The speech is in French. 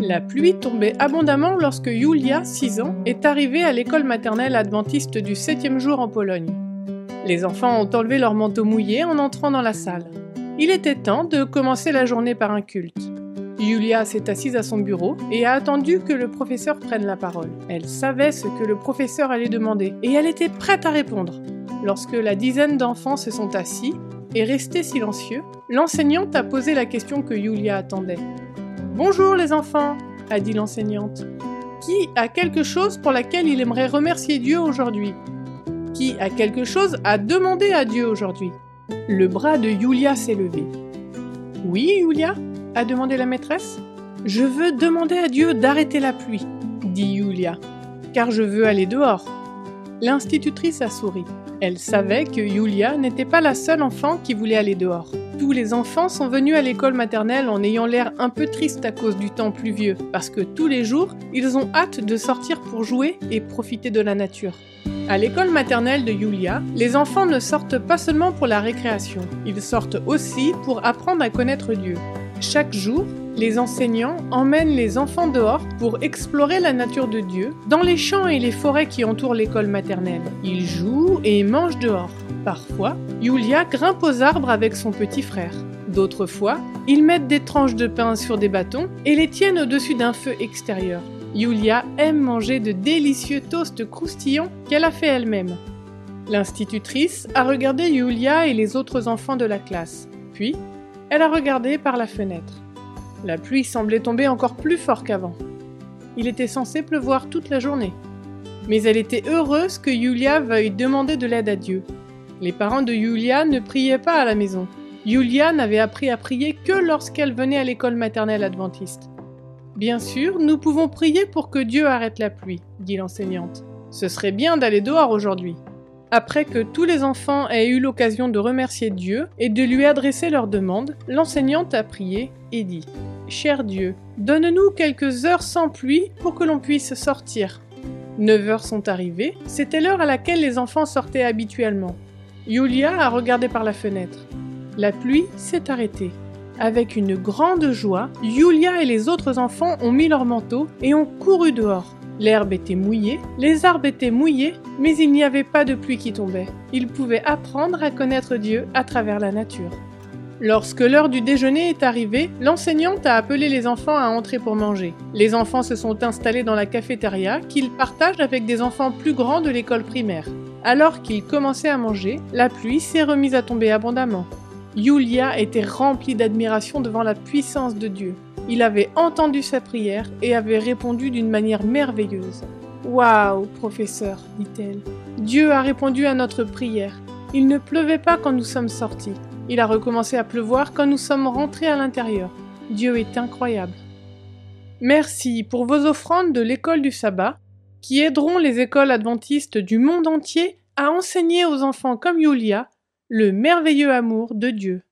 La pluie tombait abondamment lorsque Yulia, 6 ans, est arrivée à l'école maternelle adventiste du septième jour en Pologne. Les enfants ont enlevé leur manteau mouillé en entrant dans la salle. Il était temps de commencer la journée par un culte. Yulia s'est assise à son bureau et a attendu que le professeur prenne la parole. Elle savait ce que le professeur allait demander et elle était prête à répondre. Lorsque la dizaine d'enfants se sont assis et restés silencieux, l'enseignante a posé la question que Yulia attendait. Bonjour les enfants, a dit l'enseignante. Qui a quelque chose pour laquelle il aimerait remercier Dieu aujourd'hui? Qui a quelque chose à demander à Dieu aujourd'hui? Le bras de Yulia s'est levé. Oui, Yulia a demandé la maîtresse. Je veux demander à Dieu d'arrêter la pluie, dit Yulia, car je veux aller dehors. L'institutrice a souri. Elle savait que Yulia n'était pas la seule enfant qui voulait aller dehors. Tous les enfants sont venus à l'école maternelle en ayant l'air un peu triste à cause du temps pluvieux, parce que tous les jours, ils ont hâte de sortir pour jouer et profiter de la nature. À l'école maternelle de Yulia, les enfants ne sortent pas seulement pour la récréation, ils sortent aussi pour apprendre à connaître Dieu. Chaque jour, les enseignants emmènent les enfants dehors pour explorer la nature de Dieu dans les champs et les forêts qui entourent l'école maternelle. Ils jouent et mangent dehors. Parfois, Yulia grimpe aux arbres avec son petit frère. D'autres fois, ils mettent des tranches de pain sur des bâtons et les tiennent au-dessus d'un feu extérieur. Yulia aime manger de délicieux toasts croustillants qu'elle a fait elle-même. L'institutrice a regardé Yulia et les autres enfants de la classe. Puis, elle a regardé par la fenêtre. La pluie semblait tomber encore plus fort qu'avant. Il était censé pleuvoir toute la journée. Mais elle était heureuse que Yulia veuille demander de l'aide à Dieu. Les parents de Yulia ne priaient pas à la maison. Yulia n'avait appris à prier que lorsqu'elle venait à l'école maternelle adventiste. Bien sûr, nous pouvons prier pour que Dieu arrête la pluie, dit l'enseignante. Ce serait bien d'aller dehors aujourd'hui. Après que tous les enfants aient eu l'occasion de remercier Dieu et de lui adresser leurs demandes, l'enseignante a prié et dit Cher Dieu, donne-nous quelques heures sans pluie pour que l'on puisse sortir. Neuf heures sont arrivées, c'était l'heure à laquelle les enfants sortaient habituellement. Yulia a regardé par la fenêtre. La pluie s'est arrêtée. Avec une grande joie, Yulia et les autres enfants ont mis leurs manteaux et ont couru dehors. L'herbe était mouillée, les arbres étaient mouillés, mais il n'y avait pas de pluie qui tombait. Ils pouvaient apprendre à connaître Dieu à travers la nature. Lorsque l'heure du déjeuner est arrivée, l'enseignante a appelé les enfants à entrer pour manger. Les enfants se sont installés dans la cafétéria qu'ils partagent avec des enfants plus grands de l'école primaire. Alors qu'ils commençaient à manger, la pluie s'est remise à tomber abondamment. Yulia était remplie d'admiration devant la puissance de Dieu. Il avait entendu sa prière et avait répondu d'une manière merveilleuse. Waouh, professeur, dit-elle. Dieu a répondu à notre prière. Il ne pleuvait pas quand nous sommes sortis. Il a recommencé à pleuvoir quand nous sommes rentrés à l'intérieur. Dieu est incroyable. Merci pour vos offrandes de l'école du sabbat qui aideront les écoles adventistes du monde entier à enseigner aux enfants comme Yulia le merveilleux amour de Dieu.